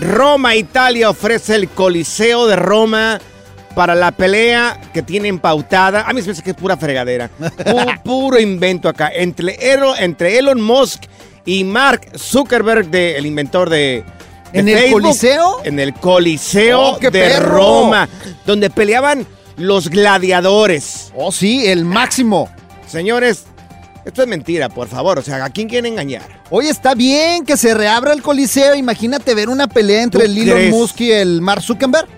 Roma, Italia ofrece el Coliseo de Roma para la pelea que tienen pautada. A mí se me que es pura fregadera. Pu- puro invento acá. Entre, Elo- entre Elon Musk y Mark Zuckerberg, de- el inventor de. de ¿En el Coliseo? En el Coliseo ¡Oh, de perro! Roma, donde peleaban los gladiadores. Oh, sí, el máximo. Señores, esto es mentira, por favor. O sea, ¿a quién quieren engañar? Oye, está bien que se reabra el Coliseo. Imagínate ver una pelea entre ¿Tú el Elon? Musk y el Mark Zuckerberg.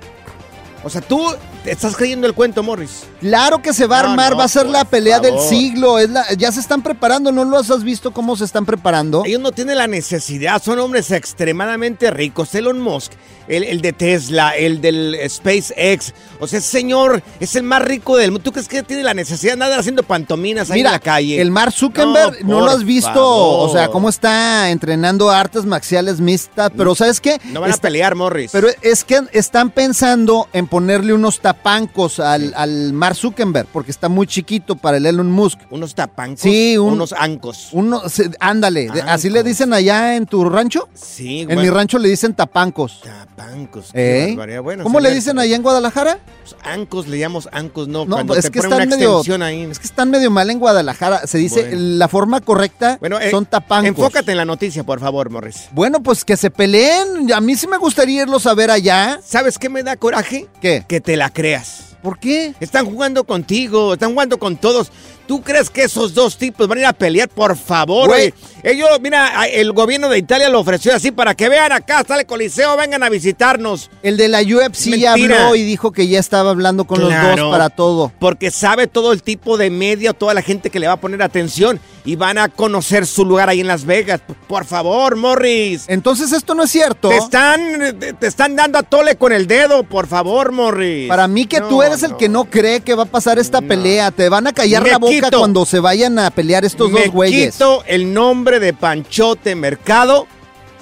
O sea, tú te estás creyendo el cuento, Morris. Claro que se va a No, armar, no, va a ser la pelea del siglo. Es la- ya se están preparando, ¿no los has visto cómo se están preparando? Ellos no tienen la necesidad, son hombres extremadamente ricos. Elon Musk, el, el de Tesla, el del SpaceX. O sea, ese señor es el más rico del mundo. ¿Tú crees que tiene la necesidad de andar haciendo pantominas ahí Mira, en la calle? el Mark Zuckerberg, no, No, lo has visto, favor. o sea, cómo está entrenando artes marciales mixtas, pero ¿sabes qué? no van a Está- pelear, Morris. Pero es que están pensando en ponerle unos tapancos al, al Mark Zuckerberg, porque está muy chiquito para el Elon Musk. unos tapancos, Sí, un- unos ancos. Uno, ándale, así le dicen allá en tu rancho. Sí, En bueno, mi rancho le dicen tapancos. Tapancos. Qué ¿Eh? Bueno, ¿Cómo le dicen allá en Guadalajara? pues, Ancos, le llamamos ancos, no. No, cuando es te que están una medio, ahí. es que están medio mal en Guadalajara. Se dice Bueno. la forma correcta Bueno, eh, son tapancos. Enfócate en la noticia, por favor, Morris. Bueno, pues que se peleen. A mí sí me gustaría irlos a ver allá. ¿Sabes qué me da coraje? ¿Qué? Que te la creas. ¿Por qué? Están jugando contigo, están jugando con todos. ¿Tú crees que esos dos tipos van a ir a pelear? Por favor, Güey. Ellos, mira, el gobierno de Italia lo ofreció así para que vean acá, está el Coliseo, vengan a visitarnos. El de la UFC ya Mentira. habló y dijo que ya estaba hablando con los dos para todo. Porque sabe todo el tipo de media, toda la gente que le va a poner atención y van a conocer su lugar ahí en Las Vegas. Por favor, Morris. Entonces esto no es cierto. Te están, te están dando a tole con el dedo, por favor, Morris. Para mí que tú No, eres el que no cree que va a pasar esta No. pelea. Te van a callar Me la boca quito. cuando se vayan a pelear estos dos güeyes. quito el nombre de Panchote Mercado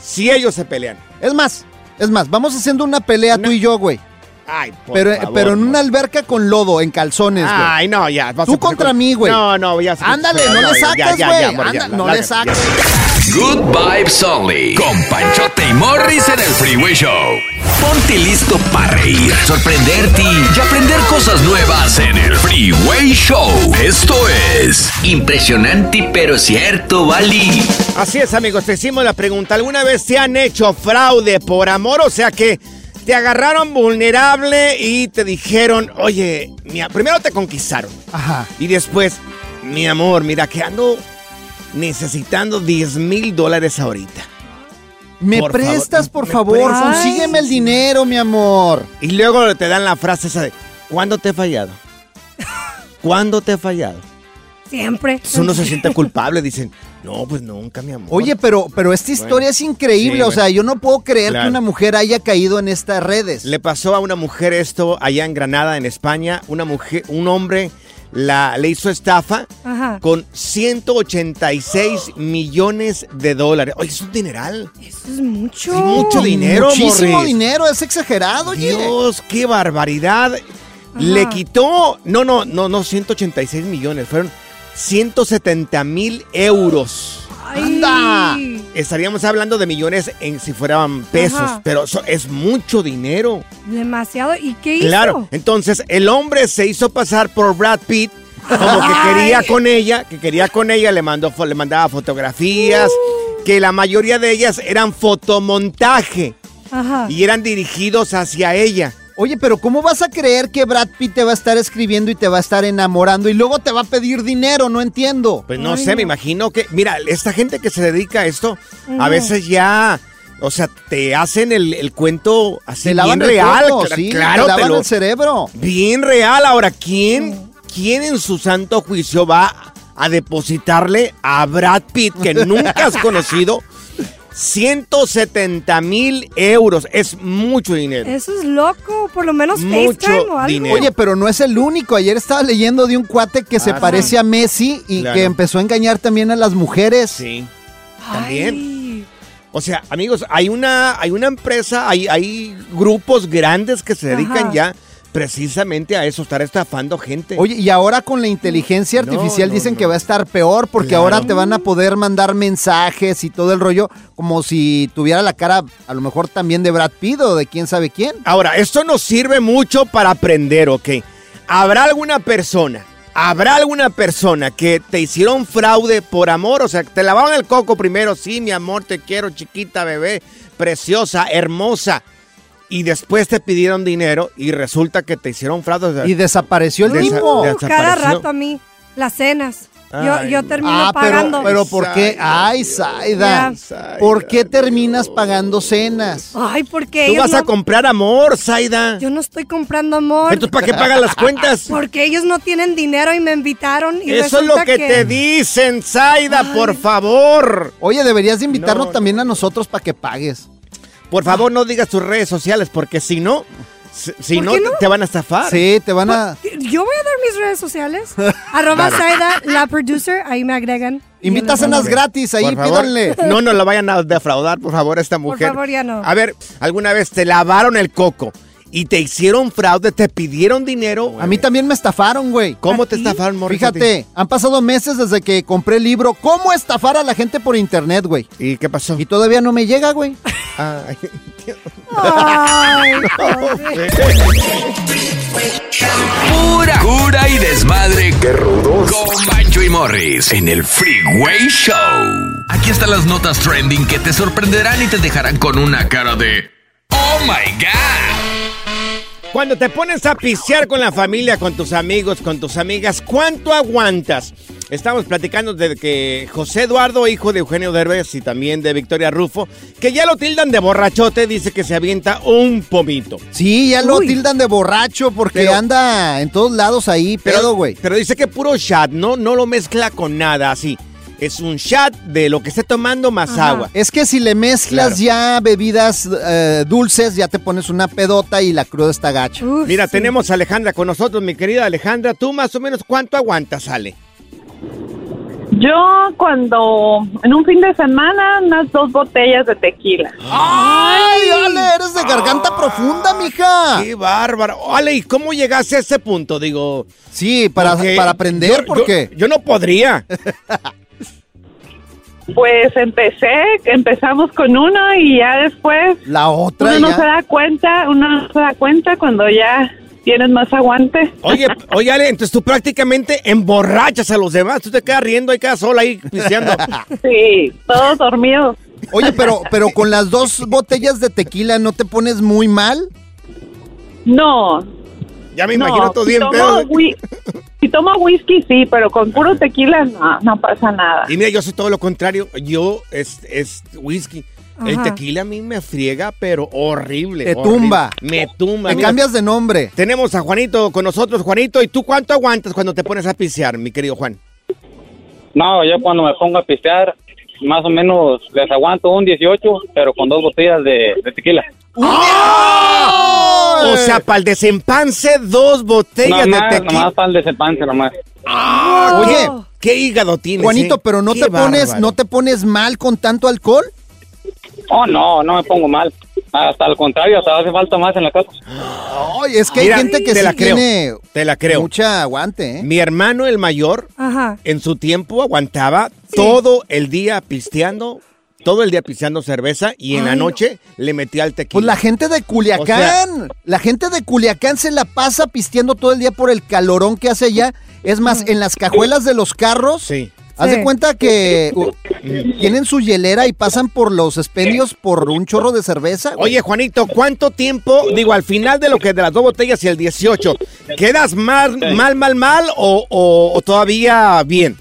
si ellos se pelean. Es más, es más, vamos haciendo una pelea No. tú y yo, güey. Ay, por Pero, favor, pero en una alberca con lodo, en calzones, güey. Ay, no, ya. vas Tú contra mí, güey. No, no, ya. Ándale, no le sacas, ya, güey. no le saques. Good vibes only. Con Panchote y Morris en el Freeway Show. Ponte listo para reír, sorprenderte y aprender cosas nuevas en el Freeway Show. Esto es impresionante pero cierto, Bali. Así es, amigos, te hicimos la pregunta. ¿Alguna vez te han hecho fraude por amor? O sea que te agarraron vulnerable y te dijeron, oye, mi a- primero te conquistaron. Ajá. Y después, mi amor, mira que ando necesitando 10 mil dólares ahorita. ¿Me Por prestas, favor, por ¿me favor? prestas? Consígueme el dinero, mi amor. Y luego te dan la frase esa de, ¿cuándo te he fallado? ¿Cuándo te he fallado? Siempre. Entonces uno se siente culpable, dicen, no, pues nunca, mi amor. Oye, pero, pero esta historia Bueno, es increíble. sí, o sea, bueno. yo no puedo creer Claro. que una mujer haya caído en estas redes. Le pasó a una mujer esto allá en Granada, en España. Una mujer, un hombre la, le hizo estafa Ajá. con 186 millones de dólares. Oye, es un dineral. Eso es mucho. Es mucho dinero, Muchísimo Morris. dinero, es exagerado, oye. Dios, qué barbaridad. Le quitó, no, no, no, no, 186 millones, fueron 170 mil euros. Ay. ¡Anda! Estaríamos hablando de millones en si fueran pesos, Ajá. pero eso es mucho dinero. Demasiado. ¿Y qué hizo? Claro, entonces el hombre se hizo pasar por Brad Pitt como que Ay. quería con ella, que quería con ella, le mandó le mandaba fotografías, Uh. que la mayoría de ellas eran fotomontaje Ajá. y eran dirigidos hacia ella. Oye, pero ¿cómo vas a creer que Brad Pitt te va a estar escribiendo y te va a estar enamorando y luego te va a pedir dinero? No entiendo. Pues no Ay, sé, no. me imagino que, mira, esta gente que se dedica a esto, a veces ya, o sea, te hacen el, el cuento así bien real. sí, claro, te te lavan lo- el cerebro. bien real. Ahora, ¿quién, quién en su santo juicio va a depositarle a Brad Pitt, que nunca has conocido, 170 mil euros. Es mucho dinero. Eso es loco. Por lo menos Mucho FaceTime o algo. dinero. Oye, pero no es el único. Ayer estaba leyendo de un cuate que se Ah, parece a Messi y Claro. que empezó a engañar también a las mujeres. Sí. Ay. también. O sea, amigos, hay una, hay una empresa, hay, hay grupos grandes que se dedican Ajá. ya precisamente a eso, estar estafando gente. Oye, y ahora con la inteligencia No, artificial no, dicen no. que va a estar peor porque Claro. ahora te van a poder mandar mensajes y todo el rollo como si tuviera la cara a lo mejor también de Brad Pitt o de quién sabe quién. Ahora, esto nos sirve mucho para aprender, ¿ok? ¿Habrá alguna persona, habrá alguna persona que te hicieron fraude por amor? O sea, te lavaron el coco primero, sí, mi amor, te quiero, chiquita, bebé, preciosa, hermosa. Y después te pidieron dinero y resulta que te hicieron fraude. o sea, Y desapareció el Desa- Cada rato a mí. Las cenas. Yo, termino Ah, pero, pagando. pero ¿por qué? Ay, Saida. ¿Por qué terminas pagando cenas? Ay, porque Tú ellos vas a comprar amor, Zaida. Yo no estoy comprando amor. Entonces, ¿para qué pagan las cuentas? Porque ellos no tienen dinero y me invitaron y Eso es lo que, te dicen, Zaida, por favor. Oye, deberías de invitarnos No, también a nosotros para que pagues. Por favor, no digas tus redes sociales, porque si no, si, ¿Por no, no? te van a estafar. Sí, te van a... Yo voy a dar mis redes sociales. Arroba Saida, la producer, ahí me agregan. Invita Y cenas nos- gratis, ahí Por pídanle. No nos lo vayan a defraudar, por favor, esta mujer. favor, ya no. A ver, ¿alguna vez te lavaron el coco y te hicieron fraude, te pidieron dinero? A mí también me estafaron, güey. ¿Cómo ¿A te estafaron, Morris? Fíjate, han pasado meses desde que compré el libro ¿Cómo estafar a la gente por internet, güey? ¿Y qué pasó? Y todavía no me llega, güey. Ay, Ay, pobre. Pura cura y desmadre. ¡Qué rudos! Con Bancho y Morris en el Freeway Show. Aquí están las notas trending que te sorprenderán y te dejarán con una cara de ¡Oh my God! Cuando te pones a pisear con la familia, con tus amigos, con tus amigas, ¿cuánto aguantas? Estamos platicando de que José Eduardo, hijo de Eugenio Derbez y también de Victoria Rufo, que ya lo tildan de borrachote, dice que se avienta un pomito. Sí, ya lo Uy. tildan de borracho porque Pero- anda en todos lados ahí, pedo, güey. Pero dice que puro shot, no, no lo mezcla con nada así. Es un shot de lo que esté tomando más Ajá. agua. Es que si le mezclas Claro. ya bebidas eh, dulces, ya te pones una pedota y la cruda está gacha. Uf, Mira, sí. tenemos a Alejandra con nosotros, mi querida Alejandra. ¿Tú más o menos cuánto aguantas, Ale? Yo cuando en un fin de semana unas dos botellas de tequila. ¡Ay, Ale, eres de garganta profunda, mija! ¡Qué bárbaro! Ale, ¿y cómo llegaste a ese punto? Digo, Sí, para, porque para aprender, yo- ¿por yo- qué? Yo no podría. Pues empecé, empezamos con uno y ya después La otra uno no se da cuenta, uno no se da cuenta cuando ya tienes más aguante. Oye, oye, Ale, entonces tú prácticamente emborrachas a los demás. Tú te quedas riendo y quedas sola ahí pisteando. Sí, todos dormidos. Oye, pero, pero con las dos botellas de tequila, ¿no te pones muy mal? No, Ya me no. imagino todo si bien tomo pedo. whi- Si tomo whisky, sí, pero con puro tequila no, no pasa nada. Y mira, yo soy todo lo contrario. Yo es, es whisky. El tequila a mí me friega, pero horrible. Te horrible. tumba. Me tumba. Te Mira, cambias de nombre. Tenemos a Juanito con nosotros. Juanito, ¿y tú cuánto aguantas cuando te pones a pisear, mi querido Juan? No, yo cuando me pongo a pistear, más o menos les aguanto un 18, pero con dos botellas de, de tequila. O sea, para el desempance, dos botellas Nomás, de tequila. nomás para el desempance, nomás. Oye, ¿Qué hígado tienes? Juanito, eh? pero no Qué te pones, no te pones mal con tanto alcohol. Oh, no, no me pongo mal. Hasta al contrario, hasta hace falta más en la casa. Ay, es que hay gente que te sí la creo. tiene Te la creo. mucha aguante, ¿eh? Mi hermano, el mayor, Ajá. en su tiempo aguantaba todo el día pisteando, todo el día pisteando cerveza y en la no. noche le metía al tequila. Pues la gente de Culiacán, la gente de Culiacán se la pasa pisteando todo el día por el calorón que hace allá. Es más, en las cajuelas de los carros, Sí. Haz de cuenta que uh, tienen su hielera y pasan por los expendios por un chorro de cerveza. güey. Oye, Juanito, ¿cuánto tiempo, digo, al final de lo que de las dos botellas y el 18, quedas mal, mal, mal, mal o, o- o todavía bien?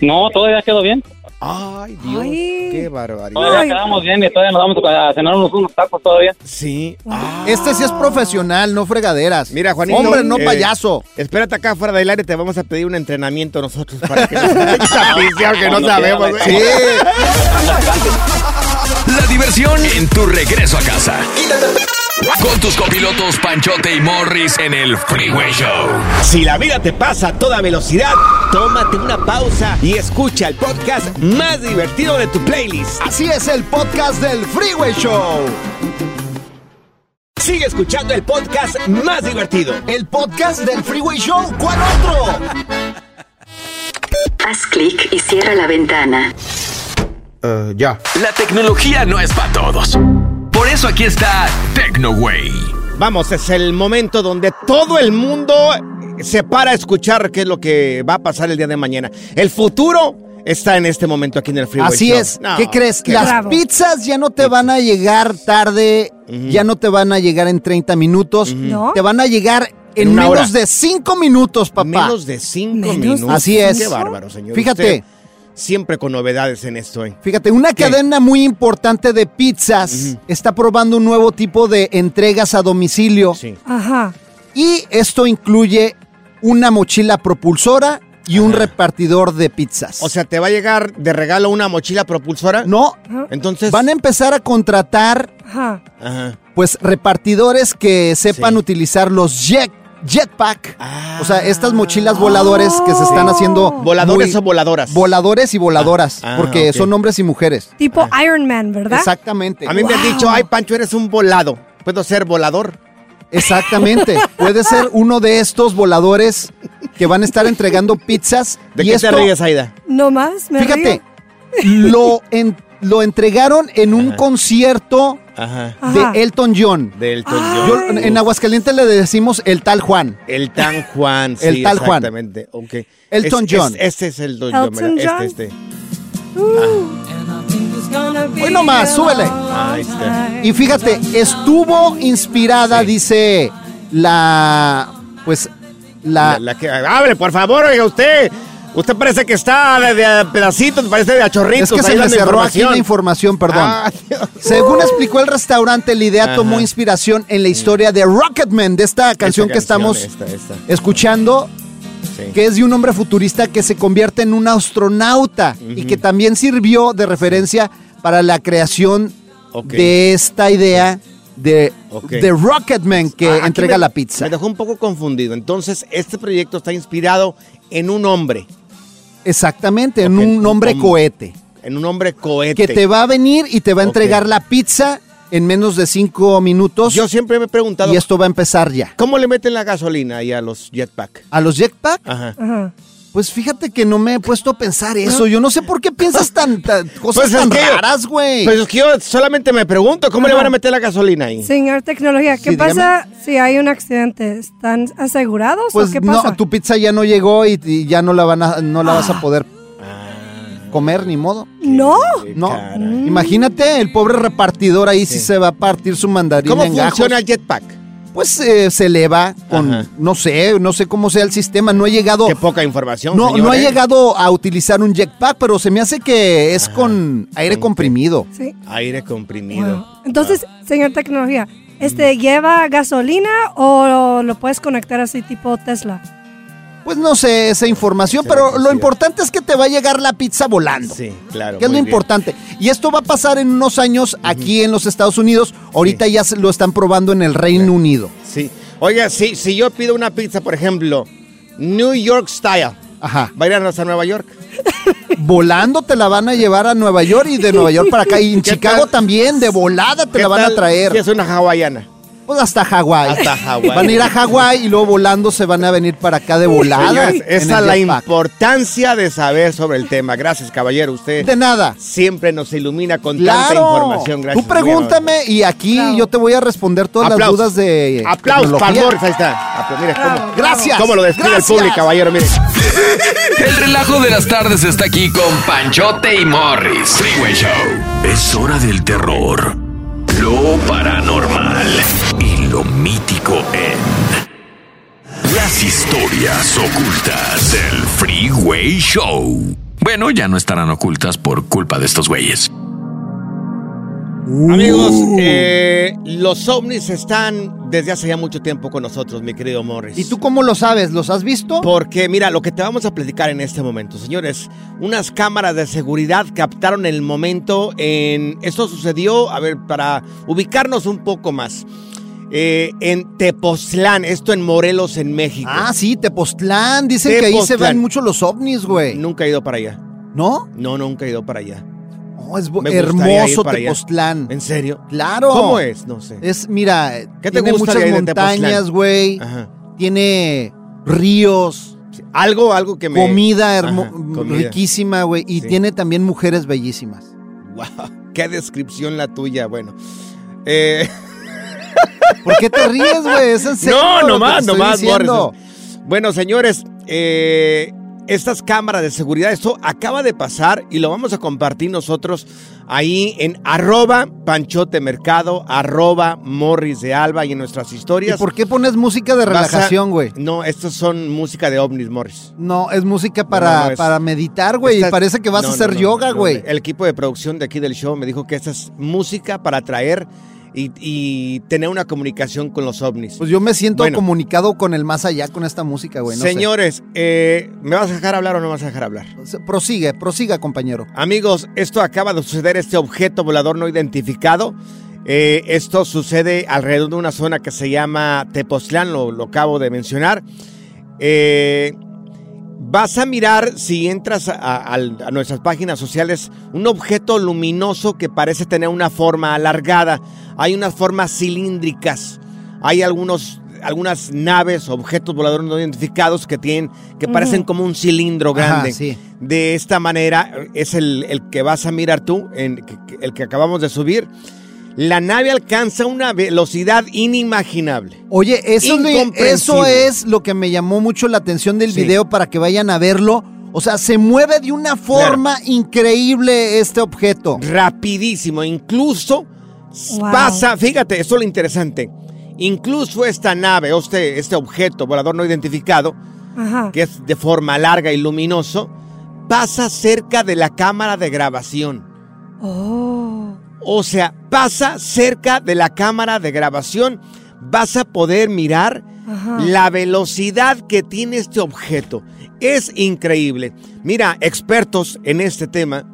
No, todavía quedó bien. Ay, Dios, Ay. qué barbaridad. Todavía Ay. quedamos bien y todavía nos vamos a cenar unos, unos tacos todavía. Sí. Ah. Este sí es profesional, no fregaderas. Mira, Juanito. Hombre, no eh, payaso. Espérate acá fuera del aire, te vamos a pedir un entrenamiento nosotros para que nos que no sabemos. ¿eh? Sí. diversión en tu regreso a casa. Con tus copilotos Panchote y Morris en el Freeway Show. Si la vida te pasa a toda velocidad, tómate una pausa y escucha el podcast más divertido de tu playlist. Así es el podcast del Freeway Show. Sigue escuchando el podcast más divertido. El podcast del Freeway Show. ¿Cuál otro? Haz clic y cierra la ventana. ya. La tecnología no es para todos. Eso aquí está TecnoWay. Vamos, es el momento donde todo el mundo se para a escuchar qué es lo que va a pasar el día de mañana. El futuro está en este momento aquí en el Freeway Así Show. es. No, ¿Qué crees? qué Las bravo. pizzas ya no te van a llegar tarde, ya no te van a llegar en 30 minutos, ¿No? te van a llegar en, menos hora. de 5 minutos, papá. Menos de cinco Menos de minutos. Así es. Qué bárbaro, señor. Fíjate. Usted siempre con novedades en esto, ¿eh? Fíjate, una ¿Qué? cadena muy importante de pizzas está probando un nuevo tipo de entregas a domicilio Sí. Ajá. y esto incluye una mochila propulsora y un repartidor de pizzas. O sea, ¿te va a llegar de regalo una mochila propulsora? no, Entonces. van a empezar a contratar Ajá. Ajá. pues repartidores que sepan Sí. utilizar los jet jetpack. Ah. O sea, estas mochilas voladores que se están haciendo ¿Voladores muy- o voladoras? voladores y voladoras, Ah, porque son hombres y mujeres. Tipo Iron Man, ¿verdad? Exactamente. A mí me han dicho, ay, Pancho, eres un volado. ¿Puedo ser volador? Exactamente. Puede ser uno de estos voladores que van a estar entregando pizzas. ¿De y qué esto, te ríes, Aida? No más, me Fíjate, río. lo, en- lo entregaron en un Ajá. concierto Ajá. De Elton John. Del Elton Ay. Yo- John. en Aguascalientes le decimos el tal Juan. El Tan Juan. El sí, tal Juan. Exactamente. ok. Elton Es- es- John. este es el Elton John. John. Este, este. Hoy nomás, súbele. Ahí está. Y fíjate, estuvo inspirada, dice la. Pues la. La, la que, abre, por favor, oiga usted. Usted parece que está de, de pedacitos, parece de a chorritos. es que se me dando cerró aquí la información, perdón. Ah. Según explicó el restaurante, la idea Ajá. tomó inspiración en la historia de Rocketman, de esta canción Esta que estamos esta, esta. escuchando, Sí. que es de un hombre futurista que se convierte en un astronauta y que también sirvió de referencia para la creación de esta idea de, Ok. de Rocketman que Ah, entrega me- la pizza. Me dejó un poco confundido. Entonces, este proyecto está inspirado en un hombre, Exactamente, en un hombre un- cohete. en un hombre cohete. Que te va a venir y te va a entregar la pizza en menos de cinco minutos. Yo siempre me he preguntado, y esto va a empezar ya. ¿cómo le meten la gasolina ahí a los jetpack? A los jetpack, Ajá. Ajá. Pues fíjate que no me he puesto a pensar eso. Yo no sé por qué piensas tan, tan- cosas Pues es tan raras, güey. Pues es que yo solamente me pregunto, ¿cómo le van a meter la gasolina ahí? Señor Tecnología, ¿qué Sí, pasa si hay un accidente? ¿Están asegurados Pues o qué pasa? no, tu pizza ya no llegó y, y ya no la van a, no la vas a poder comer ni modo. No. No, caray. imagínate el pobre repartidor ahí sí, Sí. se va a partir su mandarina ¿Cómo en gajos. funciona el jetpack? Pues eh, se eleva con, Ajá. no sé, no sé cómo sea el sistema. No he llegado, Qué poca información, no, señor, no he ¿eh? llegado a utilizar un jetpack, pero se me hace que es con aire Con- comprimido. Sí. Aire comprimido. Wow. Entonces, señor Tecnología, ¿este lleva gasolina o lo puedes conectar así tipo Tesla? Pues no sé esa información, pero lo sí. importante es que te va a llegar la pizza volando. Sí, claro. Que es lo bien. importante. Y esto va a pasar en unos años aquí en los Estados Unidos. Ahorita ya se lo están probando en el Reino Unido. Sí. Oiga, si, si yo pido una pizza, por ejemplo, New York Style, Ajá. ¿va a ir hasta Nueva York? Volando te la van a llevar a Nueva York y de Nueva York para acá. Y en ¿Qué Chicago tal? también, de volada te ¿Qué la van a traer. Si es una hawaiana. Pues hasta Hawái. Hasta Hawái. Van a ir a Hawái y luego volando se van a venir para acá de volada. Señores, esa es la jetpack. importancia de saber sobre el tema. Gracias, caballero. Usted De nada. siempre nos ilumina con tanta Claro. información. Gracias. Tú pregúntame y aquí Claro. yo te voy a responder todas Aplausos. las dudas de. Aplausos ahí está. Apla- Mire, Bravo, cómo, Gracias. cómo lo describe Gracias. el público, caballero. Mire. El relajo de las tardes está aquí con Panchote y Morris. Freeway Show. Es hora del terror, lo paranormal y lo mítico en las historias ocultas del Freeway Show. Bueno, ya no estarán ocultas por culpa de estos güeyes. Amigos, eh, los ovnis están desde hace ya mucho tiempo con nosotros, mi querido Morris. ¿Y tú cómo lo sabes? ¿Los has visto? Porque mira, lo que te vamos a platicar en este momento, señores, unas cámaras de seguridad captaron el momento en... Esto sucedió, a ver, para ubicarnos un poco más. eh, en Tepoztlán, esto en Morelos, en México. Ah, sí, Tepoztlán. Dicen que ahí se ven mucho los ovnis, güey. Nunca he ido para allá. ¿No? No, nunca he ido para allá. No, es Me hermoso. Tepoztlán. ¿En serio? Claro. ¿Cómo es? No sé. Es, mira, ¿Qué te tiene gusta muchas de ahí de Tepoztlán? montañas, güey. Ajá. Tiene ríos, Sí, Algo, algo que me... comida hermo- Ajá, comida. riquísima, güey. Y Sí. tiene también mujeres bellísimas. Wow, qué descripción la tuya. Bueno. Eh, ¿Por qué te ríes, güey? Es en serio. no, lo que nomás, estoy nomás, diciendo. Bueno, señores, eh, estas cámaras de seguridad, esto acaba de pasar y lo vamos a compartir nosotros ahí en arroba panchote mercado, arroba morris de alba y en nuestras ¿Y historias. por qué pones música de relajación, güey? No, estos son música de ovnis, Morris. No, es música para, No, no, es- para meditar, güey. Y parece que vas no, a hacer yoga, güey. El equipo de producción de aquí del show me dijo que esta es música para atraer y, y tener una comunicación con los ovnis. Pues yo me siento Bueno. comunicado con el más allá con esta música, güey. No sé. Señores, eh, ¿me vas a dejar hablar o no me vas a dejar hablar? Prosigue, prosiga, compañero. Amigos, esto acaba de suceder, este objeto volador no identificado. Eh, esto sucede alrededor de una zona que se llama Tepoztlán, lo, lo acabo de mencionar. Eh, vas a mirar, si entras a, a- al- a nuestras páginas sociales, un objeto luminoso que parece tener una forma alargada. Hay unas formas cilíndricas. Hay algunos, algunas naves, objetos voladores no identificados que tienen, que parecen como un cilindro Ajá, grande. sí. De esta manera es el, el que vas a mirar tú, en- el que acabamos de subir. La nave alcanza una velocidad inimaginable. Oye, eso, es lo- Incomprensible. eso es lo que me llamó mucho la atención del Sí. video para que vayan a verlo. O sea, se mueve de una forma increíble este objeto. Rapidísimo. Incluso Wow. pasa, fíjate, esto es lo interesante. Incluso esta nave, o este, este objeto volador no identificado, Ajá. que es de forma larga y luminoso, pasa cerca de la cámara de grabación. Oh. O sea, pasa cerca de la cámara de grabación. Vas a poder mirar Ajá. la velocidad que tiene este objeto. Es increíble. Mira, expertos en este tema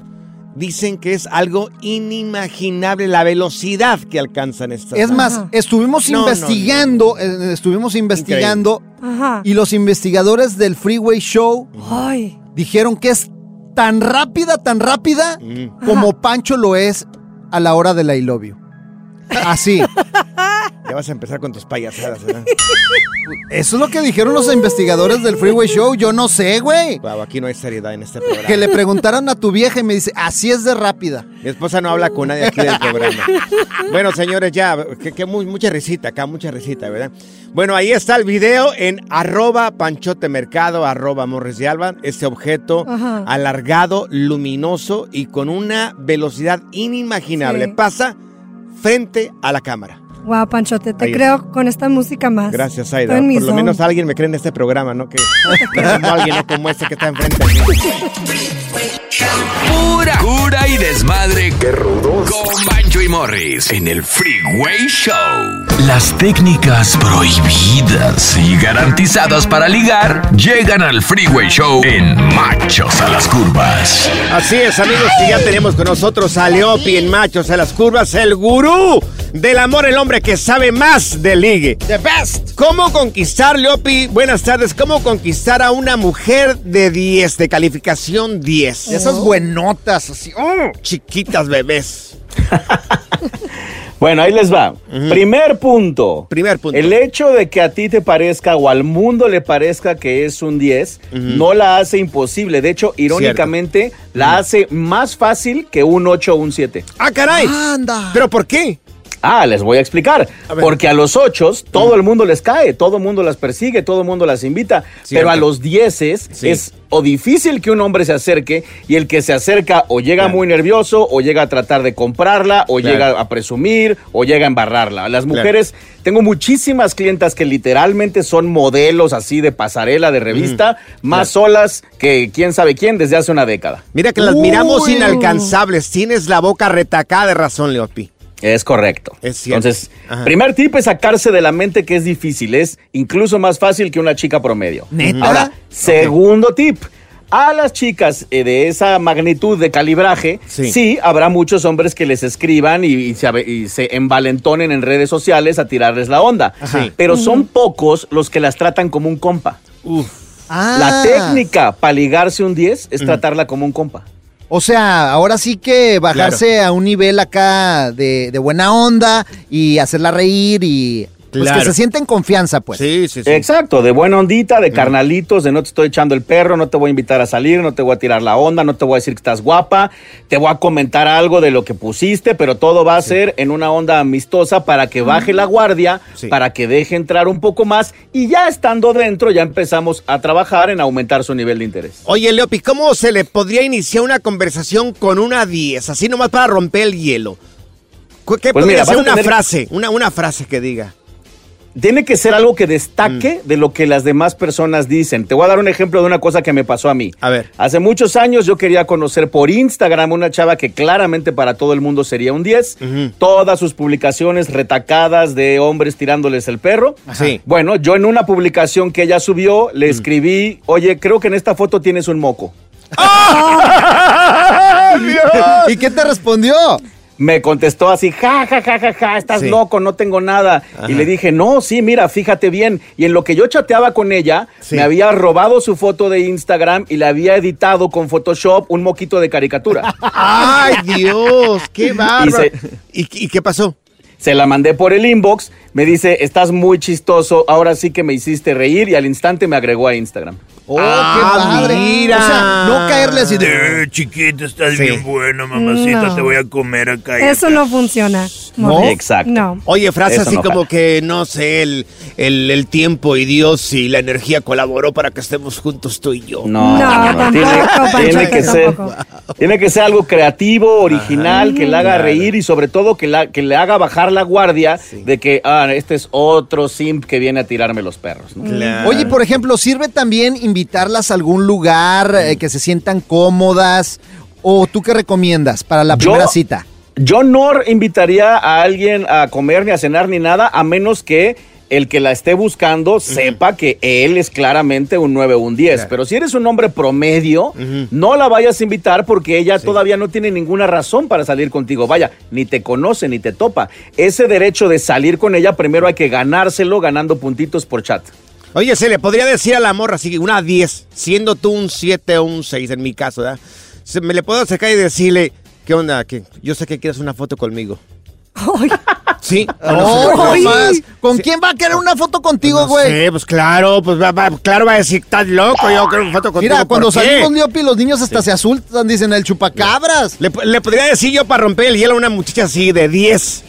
dicen que es algo inimaginable la velocidad que alcanzan estas. Es más, Ajá. estuvimos No, no, investigando, eh, estuvimos investigando Ajá. y los investigadores del Freeway Show Ay. dijeron que es tan rápida, tan rápida Mm. como Pancho lo es a la hora I love you. Así. Ya vas a empezar con tus payasadas, ¿verdad? Eso es lo que dijeron los investigadores del Freeway Show. Yo no sé, güey. Wow, aquí no hay seriedad en este programa. Que le preguntaron a tu vieja y me dice, así es de rápida. Mi esposa no habla con nadie aquí del programa. Bueno, señores, ya, que, que mu- mucha risita acá, mucha risita, ¿verdad? Bueno, ahí está el video en arroba panchotemercado, arroba morris de alba, este objeto Ajá. alargado, luminoso y con una velocidad inimaginable. Sí. Pasa frente a la cámara. Wow, Panchote, te Ahí creo con esta música más. Gracias, Aida. en mi Por lo zone. menos alguien me cree en este programa, ¿no? Que no como alguien, no como este que está enfrente de mí. Pura cura y desmadre. ¡Qué rudos! Con Bancho y Morris en el Freeway Show. Las técnicas prohibidas y garantizadas para ligar llegan al Freeway Show en Machos a las Curvas. Así es, amigos, y ya tenemos con nosotros a Leopi en Machos a las Curvas, el gurú del amor, el hombre que sabe más de ligue. The best. ¿Cómo conquistar, Leopi? Buenas tardes. ¿Cómo conquistar a una mujer de 10, de calificación 10? Esas buenotas, así. ¡oh! Chiquitas bebés. Bueno, ahí les va. Primer punto. Primer punto. El hecho de que a ti te parezca o al mundo le parezca que es un 10 no la hace imposible. De hecho, irónicamente, la hace más fácil que un 8 o un 7. ¡Ah, caray! Anda. ¿Pero por qué? Ah, les voy a explicar. A. Porque a los 8 todo el mundo les cae, todo el mundo las persigue, todo el mundo las invita. Cierto. Pero a los 10 Sí. es o difícil que un hombre se acerque y el que se acerca o llega Claro. muy nervioso o llega a tratar de comprarla o Claro. llega a presumir o llega a embarrarla. Las mujeres, tengo muchísimas clientas que literalmente son modelos así de pasarela, de revista, más solas que quién sabe quién desde hace una década. Mira que las miramos inalcanzables. Tienes la boca retacada de razón, Leopi. Es correcto. Es cierto. Entonces, Ajá. primer tip es sacarse de la mente que es difícil. Es incluso más fácil que una chica promedio. ¿Neta? Ahora, segundo tip. A las chicas eh, de esa magnitud de calibraje, Sí. sí. habrá muchos hombres que les escriban y, y se, y se envalentonen en redes sociales a tirarles la onda. Ajá. Pero son pocos los que las tratan como un compa. Ah. La técnica para ligarse un 10 es tratarla como un compa. O sea, ahora sí que bajarse a un nivel acá de, de buena onda y hacerla reír y pues Claro. que se sienta en confianza, pues. Sí, sí, sí. Exacto, de buena ondita, de carnalitos, de no te estoy echando el perro, no te voy a invitar a salir, no te voy a tirar la onda, no te voy a decir que estás guapa, te voy a comentar algo de lo que pusiste, pero todo va a ser en una onda amistosa para que baje la guardia, Sí. para que deje entrar un poco más y ya estando dentro ya empezamos a trabajar en aumentar su nivel de interés. Oye, Leopi, ¿cómo se le podría iniciar una conversación con una 10? Así nomás para romper el hielo. ¿Cu- ¿Qué Pues podría mira, ser una tener- frase? Una, una frase que diga. Tiene que ser algo que destaque Mm. de lo que las demás personas dicen. Te voy a dar un ejemplo de una cosa que me pasó a mí. A ver. Hace muchos años yo quería conocer por Instagram una chava que claramente para todo el mundo sería un 10. Ujú. Todas sus publicaciones retacadas de hombres tirándoles el perro. Sí. Bueno, yo en una publicación que ella subió le escribí, oye, creo que en esta foto tienes un moco. ¿Y qué te respondió? Me contestó así, ja, ja, ja, ja, ja, estás Sí. loco, no tengo nada. Y le dije, no, sí, mira, fíjate bien. Y en lo que yo chateaba con ella, Sí. me había robado su foto de Instagram y le había editado con Photoshop un moquito de caricatura. ¡Ay, Dios! ¡Qué bárbaro! se- ¿Y, y qué pasó? Se la mandé por el inbox, me dice, estás muy chistoso, ahora sí que me hiciste reír y al instante me agregó a Instagram. Oh, Ah, qué padre. mira. O sea, no caerle así de. Eh, chiquito, estás Sí. bien bueno, mamacita. No. Te voy a comer acá. Eso acá. no funciona. ¿No? Exacto. No. Oye, frase Eso así no como jala. que, no sé, el, el, el tiempo y Dios y la energía colaboró para que estemos juntos tú y yo. No, No, no, tampoco, tiene, tiene que ser, tiene que ser algo creativo, original, que le haga reír y sobre todo que, la, que le haga bajar la guardia de que, ah, este es otro simp que viene a tirarme los perros. ¿no? Claro. Oye, por ejemplo, ¿sirve también invitarlas a algún lugar eh, que se sientan cómodas? ¿O tú qué recomiendas para la Yo- primera cita? Yo no invitaría a alguien a comer ni a cenar ni nada, a menos que el que la esté buscando sepa que él es claramente un 9 o un 10. Claro. Pero si eres un hombre promedio, no la vayas a invitar porque ella todavía no tiene ninguna razón para salir contigo. Vaya, ni te conoce ni te topa. Ese derecho de salir con ella primero hay que ganárselo ganando puntitos por chat. Oye, se le podría decir a la morra, así, una 10, siendo tú un 7 o un 6 en mi caso, ¿verdad? Se, me le puedo acercar y decirle, ¿qué onda? Que yo sé que quieres una foto conmigo. ¿Sí? ¿O No, no más. ¿Con quién va a querer una foto contigo, No güey? sé, pues claro, pues va, va- claro va a decir, estás loco, yo quiero una foto contigo. Mira, cuando salimos Leopi, los niños hasta se asustan, dicen el chupacabras. Le, le podría decir yo para romper el hielo a una muchacha así de 10.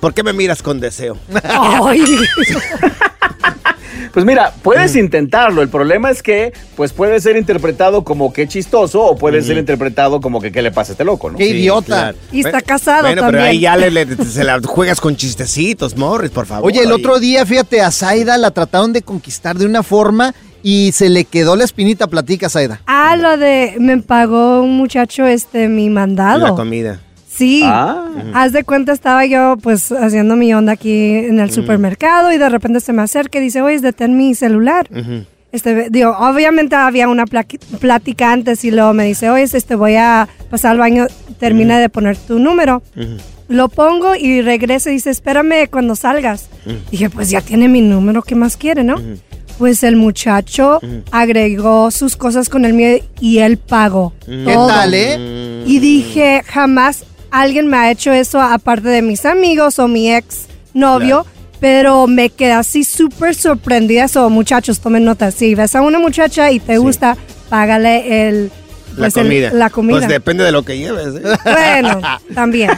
¿Por qué me miras con deseo? ay. Pues mira, puedes intentarlo. El problema es que, pues puede ser interpretado como que chistoso o puede ser interpretado como que qué le pasa a este loco, ¿no? Qué idiota. Y está casado Bueno, pero ahí ya le, le- se la juegas con chistecitos, Morris, por favor. Oye, el Ahí. otro día, fíjate, a Zaida la trataron de conquistar de una forma y se le quedó la espinita. Platica, Zaida. Ah, lo de me pagó un muchacho este mi mandado. La comida. Sí. Ah. Haz de cuenta, estaba yo pues haciendo mi onda aquí en el supermercado y de repente se me acerca y dice, oye, detén mi celular. Este, digo, obviamente había una plática antes y luego me dice, oye, este, voy a pasar al baño, termina de poner tu número. Lo pongo y regresa y dice, espérame cuando salgas. Dije, pues ya tiene mi número, ¿qué más quiere, no? Pues el muchacho agregó sus cosas con el mío y él pagó. ¿Qué todo. tal, eh? Y dije, jamás alguien me ha hecho eso aparte de mis amigos o mi ex novio. Pero me quedé así súper sorprendida. Eso, muchachos, tomen nota. Si ves a una muchacha y te gusta, págale el, La pues, el- comida. la comida. Pues depende de lo que lleves. ¿eh? Bueno, también.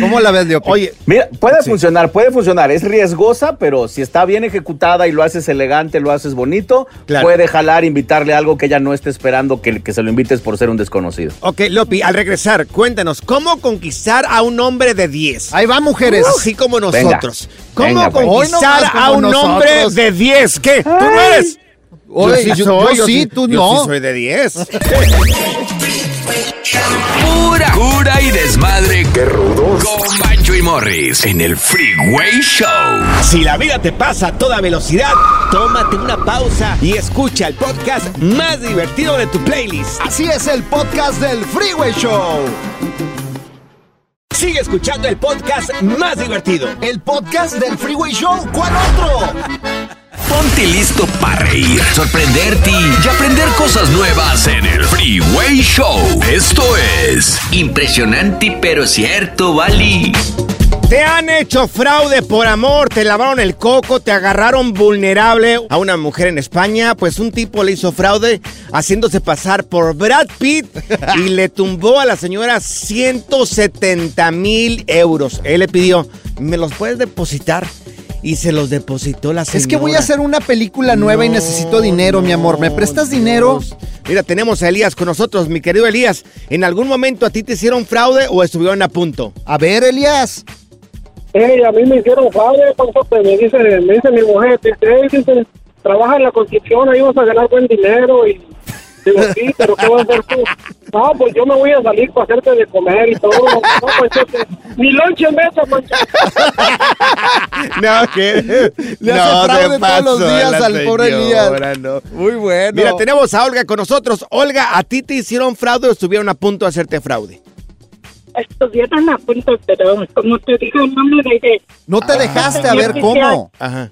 ¿Cómo la ves, Leopi? Oye, Mira, puede funcionar, puede funcionar. Es riesgosa, pero si está bien ejecutada y lo haces elegante, lo haces bonito, Claro. puede jalar, invitarle algo que ella no esté esperando que, que se lo invites por ser un desconocido. ok, Lopi, al regresar, cuéntanos, ¿cómo conquistar a un hombre de 10? Ahí va, mujeres. Así como Venga. nosotros. ¿Cómo Venga, pues. Conquistar a un hombre de 10? ¿Qué? ¿Tú no eres? Oye, yo- yo sí, tú yo no. sí soy de 10. Pura Cura y desmadre. Con Bancho y Morris en el Freeway Show. Si la vida te pasa a toda velocidad, tómate una pausa y escucha el podcast más divertido de tu playlist. Así es el podcast del Freeway Show. Sigue escuchando el podcast más divertido. El podcast del Freeway Show. ¿Cuál otro? Ponte listo para reír, sorprenderte y aprender cosas nuevas en el Freeway Show. Esto es impresionante pero cierto, Bali. Te han hecho fraude por amor, te lavaron el coco, te agarraron vulnerable a una mujer en España, pues un tipo le hizo fraude haciéndose pasar por Brad Pitt y le tumbó a la señora 170 mil euros. Él le pidió, ¿me los puedes depositar? Y se los depositó la señora. Es que voy a hacer una película nueva y necesito dinero, mi amor. ¿Me prestas dinero? Mira, tenemos a Elías con nosotros, mi querido Elías. ¿En algún momento a ti te hicieron fraude o estuvieron a punto? A ver, Elías. Ey, a mí me hicieron fraude, pues me dice, me dice mi mujer, dice, "Ey, dice, trabaja en la construcción, ahí vas a ganar buen dinero y digo, sí, pero ¿qué vas a hacer tú? No, pues yo me voy a salir para hacerte de comer y todo. No, pues este, mi lonche en mesa, Pancho. No, que Le hace fraude todos los días al pobre Elías. no. Muy bueno. Mira, tenemos a Olga con nosotros. Olga, ¿a ti te hicieron fraude o estuvieron a punto de hacerte fraude? Estuvieron a punto, pero como te digo, no me dejé. No te dejaste, a ver cómo. Ajá.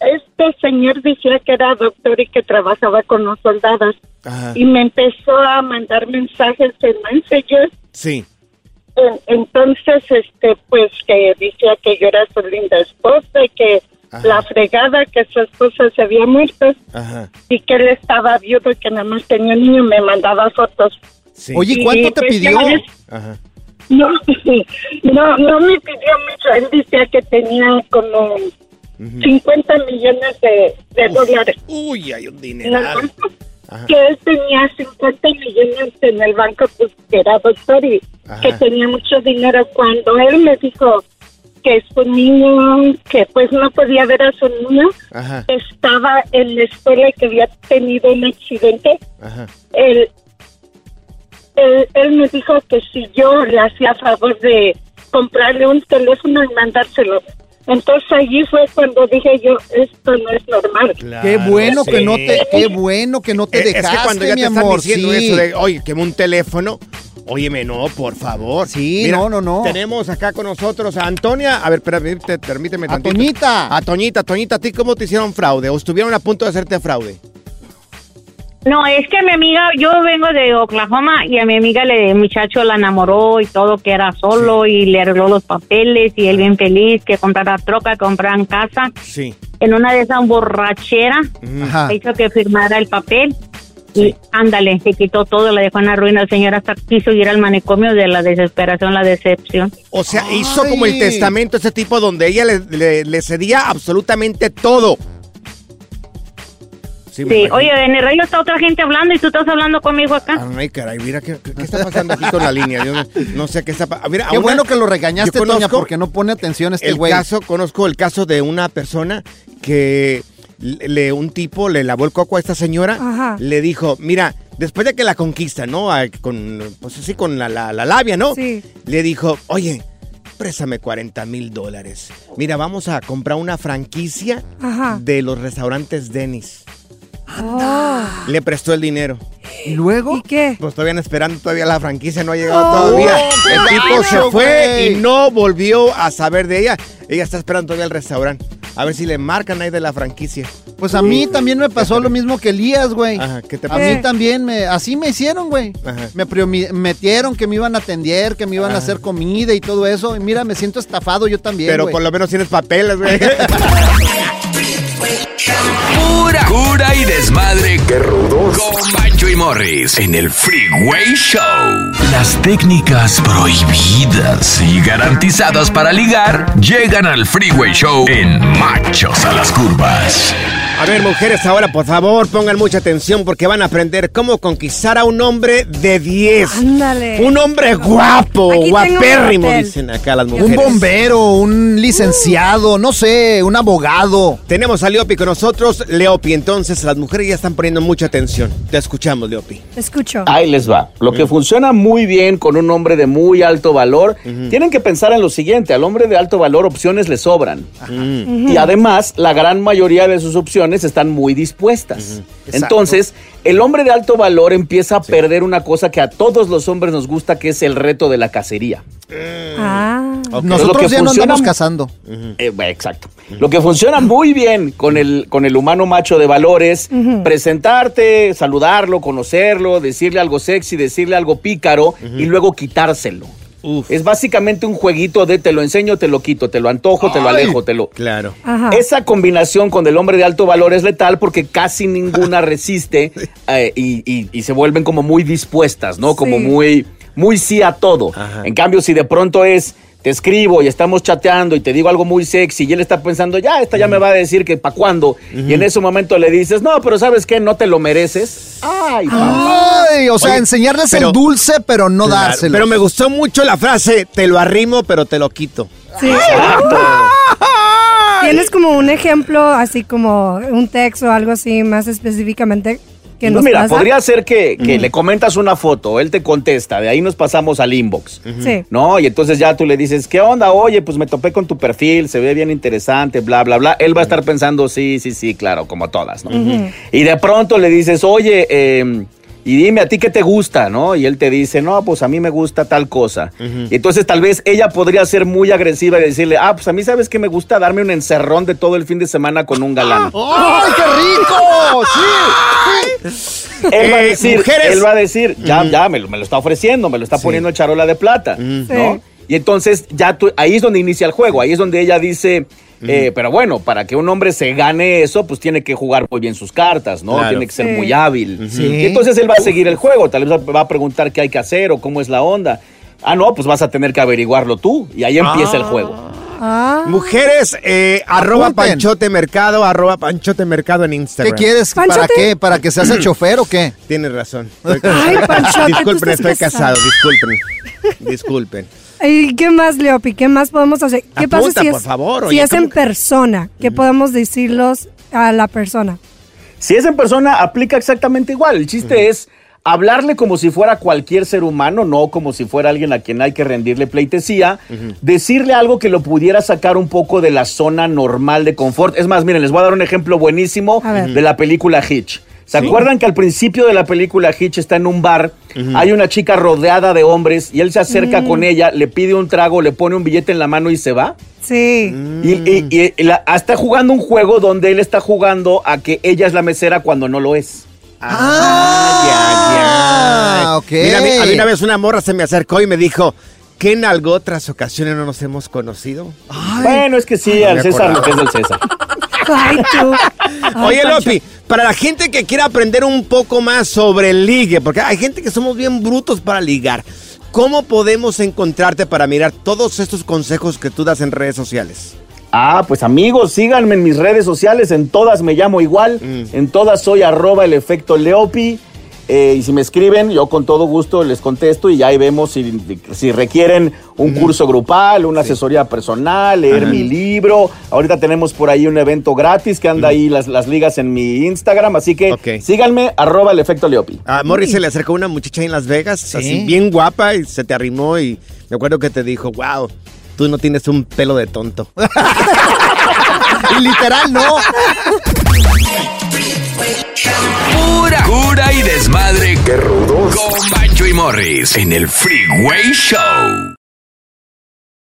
Este señor decía que era doctor y que trabajaba con los soldados. Ajá. Y me empezó a mandar mensajes en Messenger. Sí. En- Entonces, este, pues que decía que yo era su linda esposa y que Ajá. la fregada, que su esposa se había muerto Ajá. y que él estaba viudo y que nada más tenía un niño. Me mandaba fotos. Sí. Oye, Y, ¿cuánto te pues, pidió? Ajá. No, no, no me pidió mucho. Él decía que tenía como 50 millones de, de dólares. Uy, hay un. Ajá. Que él tenía 50 millones en el banco, pues que era doctor y Ajá. que tenía mucho dinero. Cuando él me dijo que su niño, que pues no podía ver a su niño, Ajá. estaba en la escuela y que había tenido un accidente, él, él me dijo que si yo le hacía favor de comprarle un teléfono y mandárselo. Entonces allí fue cuando dije yo, esto no es normal. Qué bueno que no te, qué bueno que no te Eh, es dejaste, que cuando ya mi te están amor. diciendo sí. eso de, oye, que un teléfono, óyeme, no, por favor. Sí, no, no, no. Tenemos acá con nosotros a Antonia. A ver, te- permíteme A tantito. Toñita. A Toñita, Toñita, ¿a ti cómo te hicieron fraude? ¿O estuvieron a punto de hacerte fraude? No, es que a mi amiga, yo vengo de Oklahoma y a mi amiga le, el muchacho la enamoró y todo, que era solo y le arregló los papeles y él bien feliz que comprara troca, compraran casa. Sí. En una de esas borracheras Ajá. hizo que firmara el papel y ándale, se quitó todo, la dejó en la ruina. La señora hasta quiso ir al manicomio de la desesperación, la decepción. O sea, hizo como el testamento ese tipo donde ella le, le- le cedía absolutamente todo. Sí, oye, en el radio está otra gente hablando y tú estás hablando conmigo acá. Ay, caray, mira, ¿qué, qué está pasando aquí con la línea? Yo no, no sé qué está pasando. Mira, Qué una- bueno que lo regañaste, Toña, porque no pone atención este el güey. caso, conozco el caso de una persona que le, un tipo le lavó el coco a esta señora, Ajá. le dijo, mira, después de que la conquista, ¿no? A- Con, pues así, con la, la- la labia, ¿no? Sí. Le dijo, oye, préstame 40 mil dólares. Mira, vamos a comprar una franquicia Ajá. de los restaurantes Dennis. Le prestó el dinero. ¿Y luego? ¿Y qué? Pues todavía esperando, todavía la franquicia no ha llegado Oh, todavía. El tipo se fue y no volvió a saber de ella. Ella está esperando todavía el restaurante. A ver si le marcan ahí de la franquicia. Pues a mí también me pasó lo mismo que Elías, güey. Ajá, ¿qué te A pasó? mí también me, así me hicieron, güey. Ajá. Me prometieron que me iban a atender, que me iban a hacer comida y todo eso. Y mira, me siento estafado yo también, Pero güey. por lo menos tienes papeles, güey. Pura y desmadre. ¡Qué rudos! Con Bancho y Morris en el Freeway Show. Las técnicas prohibidas y garantizadas para ligar llegan al Freeway Show en Machos a las Curvas. A ver, mujeres, ahora por favor pongan mucha atención porque van a aprender cómo conquistar a un hombre de 10. Ándale. Un hombre guapo, Aquí tengo guapérrimo, un dicen acá las mujeres. Un bombero, un licenciado, no sé, un abogado. Tenemos a Leopi con nosotros. Leopi, entonces las mujeres ya están poniendo mucha atención. Te escuchamos, Leopi. Te escucho. Ahí les va. Lo que funciona muy bien con un hombre de muy alto valor, tienen que pensar en lo siguiente, al hombre de alto valor opciones le sobran. Y además, la gran mayoría de sus opciones están muy dispuestas. Entonces, el hombre de alto valor empieza a perder una cosa que a todos los hombres nos gusta, que es el reto de la cacería. Ah. Lo Nosotros que ya no funciona- andamos cazando. Eh, exacto. Lo que funciona muy bien con el, con el humano macho de valores, presentarte, saludarlo, conocerlo, decirle algo sexy, decirle algo pícaro y luego quitárselo. Es básicamente un jueguito de te lo enseño, te lo quito, te lo antojo, te lo alejo, te lo... Claro. Ajá. Esa combinación con el hombre de alto valor es letal porque casi ninguna resiste eh, y, y- y se vuelven como muy dispuestas, ¿no? Como Sí. muy, muy sí a todo. En cambio, si de pronto es, te escribo y estamos chateando y te digo algo muy sexy y él está pensando, ya, esta ya me va a decir que para cuándo. Y en ese momento le dices, no, pero ¿sabes qué? No te lo mereces. Ay, Ay, o sea, Oye, enseñarles pero- el dulce, pero no Claro, dárselo. Pero me gustó mucho la frase, te lo arrimo, pero te lo quito. Sí. ¿Tienes como un ejemplo, así como un texto o algo así más específicamente que No, nos mira, pasa? podría ser que, que le comentas una foto, él te contesta, de ahí nos pasamos al inbox. Sí. ¿No? Y entonces ya tú le dices, ¿qué onda? Oye, pues me topé con tu perfil, se ve bien interesante, bla, bla, bla. Él va a estar pensando, sí, sí, sí, claro, como todas, ¿no? Y de pronto le dices, oye, eh, y dime a ti qué te gusta, ¿no? Y él te dice, no, pues a mí me gusta tal cosa. Y entonces tal vez ella podría ser muy agresiva y decirle, ah, pues a mí sabes que me gusta darme un encerrón de todo el fin de semana con un galán. ¡Ay, qué rico! Sí, sí. Él va a Eh, decir, él va a decir, ya, ya, me lo, me lo está ofreciendo, me lo está poniendo en charola de plata, ¿no? Y entonces ya tú, ahí es donde inicia el juego, ahí es donde ella dice, eh, pero bueno, para que un hombre se gane eso, pues tiene que jugar muy bien sus cartas, ¿no? Claro. Tiene que ser Sí. muy hábil. Sí. Y entonces él va a seguir el juego, tal vez va a preguntar qué hay que hacer o cómo es la onda. Ah, no, pues vas a tener que averiguarlo tú y ahí empieza el juego. Ah. Mujeres, eh, arroba. Panchote Mercado, arroba Panchote Mercado en ¿Qué Instagram. quieres? ¿Para qué? ¿Para que seas el chofer o qué? Tienes razón. Ay, Panchote, disculpen, estoy casado, casado. disculpen. Disculpen. ¿Y qué más, Leopi? ¿Qué más podemos hacer? ¿Qué Apunta, pasa si por es, favor, si oye, es en ¿cómo que- persona? ¿Qué podemos decirlos a la persona? Si es en persona, aplica exactamente igual. El chiste es hablarle como si fuera cualquier ser humano, no como si fuera alguien a quien hay que rendirle pleitesía. Decirle algo que lo pudiera sacar un poco de la zona normal de confort. Es más, miren, les voy a dar un ejemplo buenísimo de la película Hitch. ¿Se acuerdan que al principio de la película Hitch está en un bar, hay una chica rodeada de hombres y él se acerca con ella, le pide un trago, le pone un billete en la mano y se va? Sí. Y, y- y- y la- está jugando un juego donde él está jugando a que ella es la mesera cuando no lo es. Ah, ya, ya. ok. Mira, a mí, a mí una vez una morra se me acercó y me dijo, ¿qué en algo otras ocasiones no nos hemos conocido? Bueno, es que sí, No al César lo que es del César. Ay, tú. Ay, Oye, Pancho. Lopi, para la gente que quiera aprender un poco más sobre el ligue, porque hay gente que somos bien brutos para ligar, ¿cómo podemos encontrarte para mirar todos estos consejos que tú das en redes sociales? Ah, pues amigos, síganme en mis redes sociales, en todas me llamo igual, en todas soy arroba el efecto Leopi. eh, y si me escriben, yo con todo gusto les contesto y ya ahí vemos si, si requieren un curso grupal, una asesoría personal, leer mi libro. Ahorita tenemos por ahí un evento gratis que anda ahí las, las ligas en mi Instagram, así que Ok. síganme arroba el efecto Leopi. A Morris se le acercó una muchacha en Las Vegas, así bien guapa, y se te arrimó y me acuerdo que te dijo, wow, tú no tienes un pelo de tonto. Y literal, no. Pura cura y desmadre. ¡Qué rudos! Con Bancho y Morris en el Freeway Show.